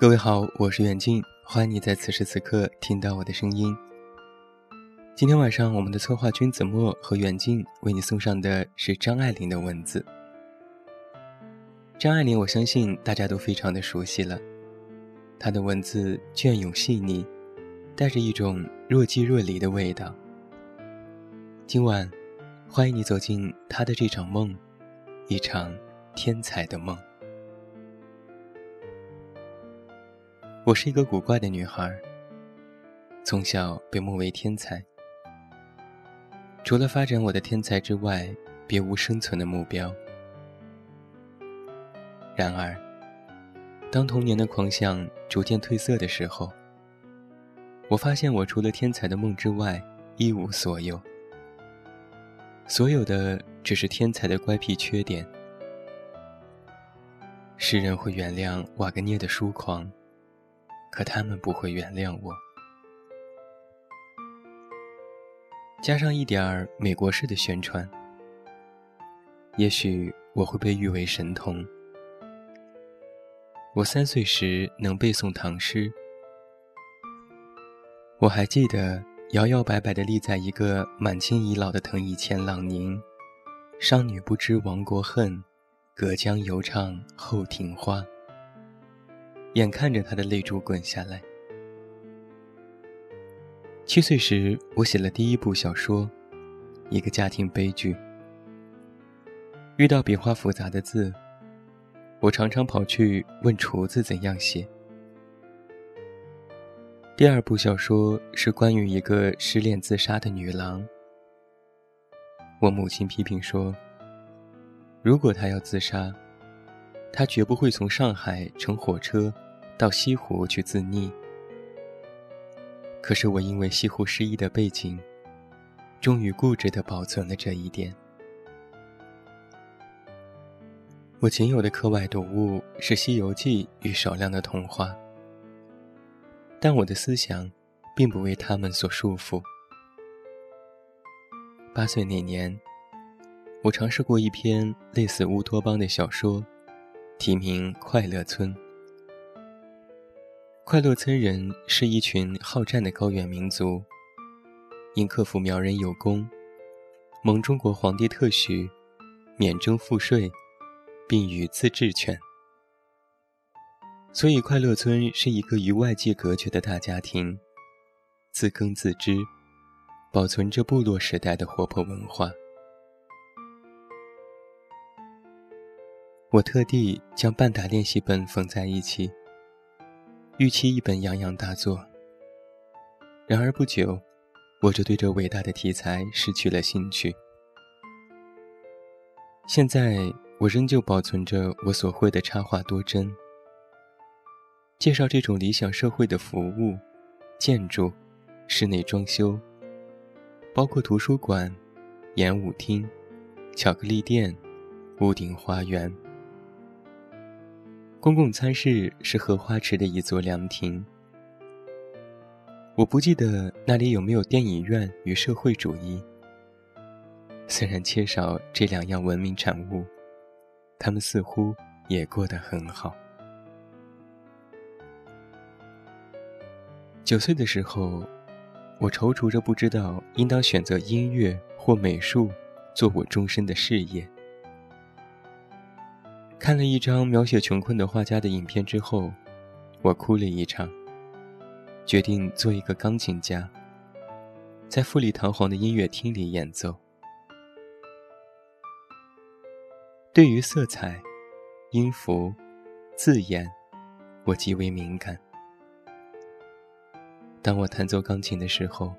各位好，我是远近，欢迎你在此时此刻听到我的声音。今天晚上，我们的策划君子墨和远近为你送上的是张爱玲的文字。张爱玲，我相信大家都非常的熟悉了，她的文字隽永细腻，带着一种若即若离的味道。今晚，欢迎你走进她的这场梦，一场天才的梦。我是一个古怪的女孩，从小被目为天才。除了发展我的天才之外，别无生存的目标。然而，当童年的狂想逐渐褪色的时候，我发现我除了天才的梦之外一无所有，所有的只是天才的乖僻缺点。世人会原谅瓦格涅的疏狂。可他们不会原谅我。加上一点儿美国式的宣传，也许我会被誉为神童。我三岁时能背诵唐诗，我还记得摇摇摆摆地立在一个满清遗老的藤椅前朗吟：“商女不知亡国恨，隔江犹唱后庭花。”眼看着他的泪珠滚下来。七岁时，我写了第一部小说，一个家庭悲剧。遇到笔画复杂的字，我常常跑去问厨子怎样写。第二部小说是关于一个失恋自杀的女郎。我母亲批评说，如果她要自杀，她绝不会从上海乘火车到西湖去自溺。可是我因为西湖失意的背景，终于固执地保存了这一点。我仅有的课外读物是《西游记》与少量的童话，但我的思想并不为他们所束缚。八岁那年，我尝试过一篇类似乌托邦的小说，题名《快乐村》。快乐村人是一群好战的高原民族，因克服苗人有功，蒙中国皇帝特许，免征赋税，并予自治权。所以，快乐村是一个与外界隔绝的大家庭，自耕自织，保存着部落时代的活泼文化。我特地将半打练习本缝在一起。预期一本洋洋大作。然而不久，我就对这伟大的题材失去了兴趣。现在我仍旧保存着我所绘的插画多帧，介绍这种理想社会的服务、建筑、室内装修，包括图书馆、演舞厅、巧克力店、屋顶花园。公共餐室是荷花池的一座凉亭。我不记得那里有没有电影院与社会主义。虽然缺少这两样文明产物，他们似乎也过得很好。九岁的时候，我踌躇着不知道应当选择音乐或美术做我终身的事业。看了一张描写穷困的画家的影片之后，我哭了一场。决定做一个钢琴家，在富丽堂皇的音乐厅里演奏。对于色彩、音符、字眼，我极为敏感。当我弹奏钢琴的时候，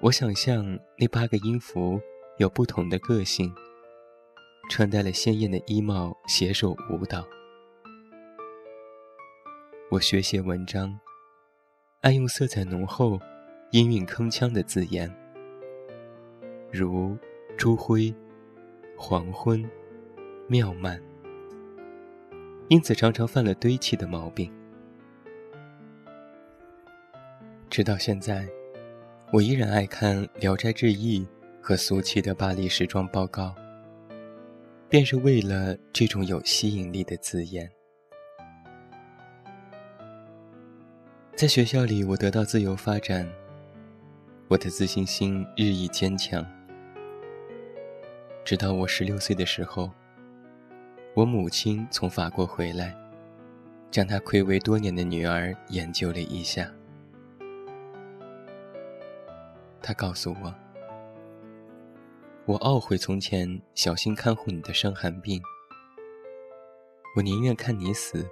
我想象那八个音符有不同的个性。穿戴了鲜艳的衣帽，携手舞蹈。我学写文章，爱用色彩浓厚、音韵铿锵的字眼，如朱辉、黄昏、妙曼。因此常常犯了堆砌的毛病。直到现在，我依然爱看《聊斋志异》和俗气的巴黎时装报告。便是为了这种有吸引力的字眼。在学校里，我得到自由发展，我的自信心日益坚强。直到我十六岁的时候，我母亲从法国回来，将她暌违多年的女儿研究了一下。她告诉我，我懊悔从前小心看护你的伤寒病，我宁愿看你死，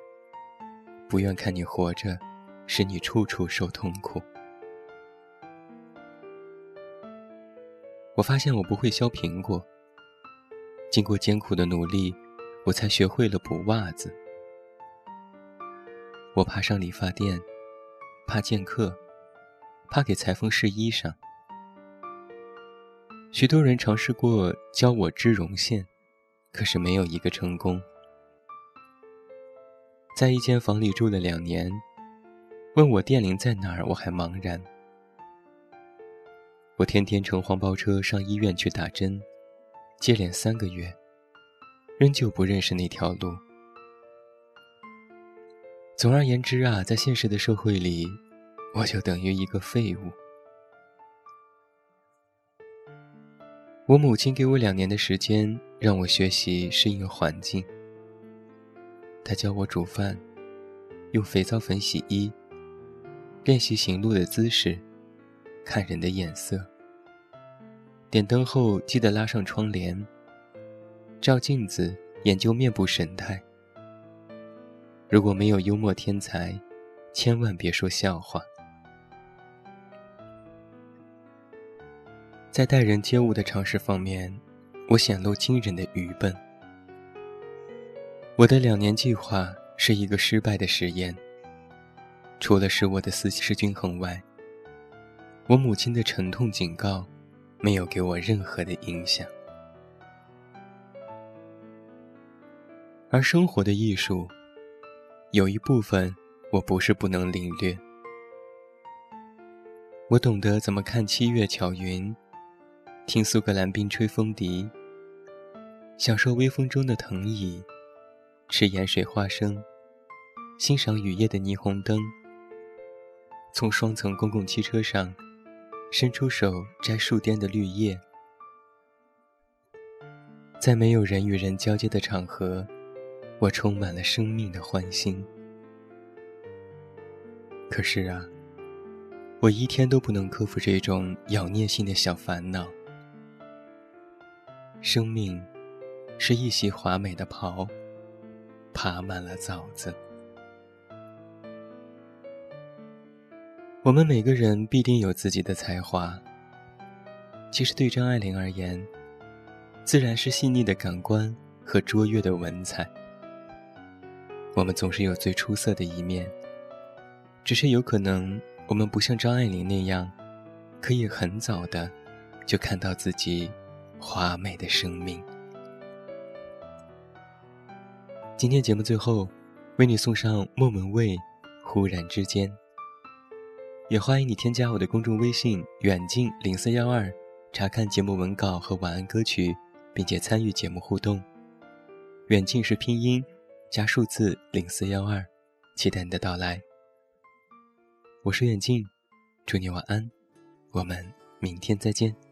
不愿看你活着。使你处处受痛苦。我发现我不会削苹果。经过艰苦的努力，我才学会了补袜子。我怕上理发店，怕见客，怕给裁缝试衣裳。许多人尝试过教我织绒线，可是没有一个成功。在一间房里住了两年。问我电铃在哪儿，我还茫然。我天天乘黄包车上医院去打针，接连三个月，仍旧不认识那条路。总而言之啊，在现实的社会里，我就等于一个废物。我母亲给我两年的时间，让我学习适应环境。她教我煮饭，用肥皂粉洗衣。练习行路的姿势，看人的眼色。点灯后记得拉上窗帘。照镜子研究面部神态。如果没有幽默天才，千万别说笑话。在待人接物的常识方面，我显露惊人的愚笨。我的两年计划是一个失败的实验。除了使我的思绪均衡外，我母亲的沉痛警告，没有给我任何的影响。而生活的艺术，有一部分我不是不能领略。我懂得怎么看七月巧云，听苏格兰冰吹风笛，享受微风中的藤椅，吃盐水花生，欣赏雨夜的霓虹灯。从双层公共汽车上伸出手摘树巅的绿叶，在没有人与人交接的场合，我充满了生命的欢欣。可是啊，我一天都不能克服这种咬念性的小烦恼。生命是一袭华美的袍，爬满了枣子。我们每个人必定有自己的才华。其实对张爱玲而言，自然是细腻的感官和卓越的文采。我们总是有最出色的一面，只是有可能我们不像张爱玲那样，可以很早的就看到自己华美的生命。今天节目最后，为你送上莫文蔚《忽然之间》。也欢迎你添加我的公众微信“远近零四幺二”，查看节目文稿和晚安歌曲，并且参与节目互动。远近是拼音加数字零四幺二，期待你的到来。我是远近，祝你晚安，我们明天再见。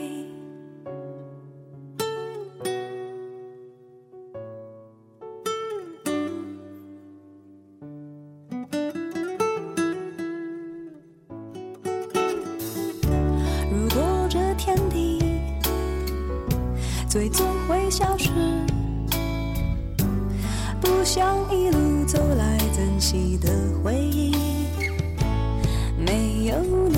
最终会消失，不想一路走来珍惜的回忆。没有你。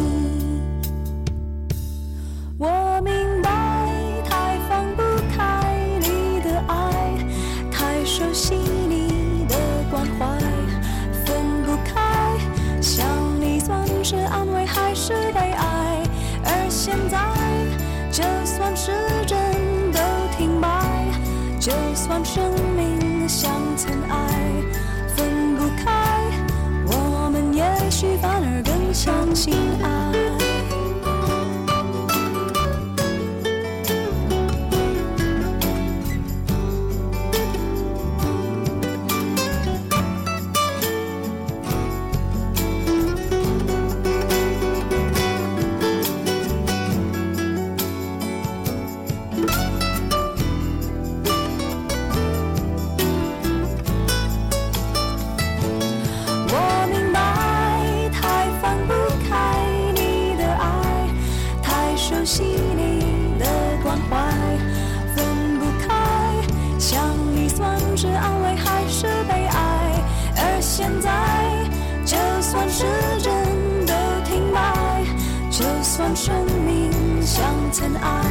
尘埃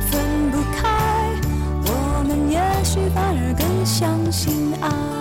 分不开我们也许反而更相信爱。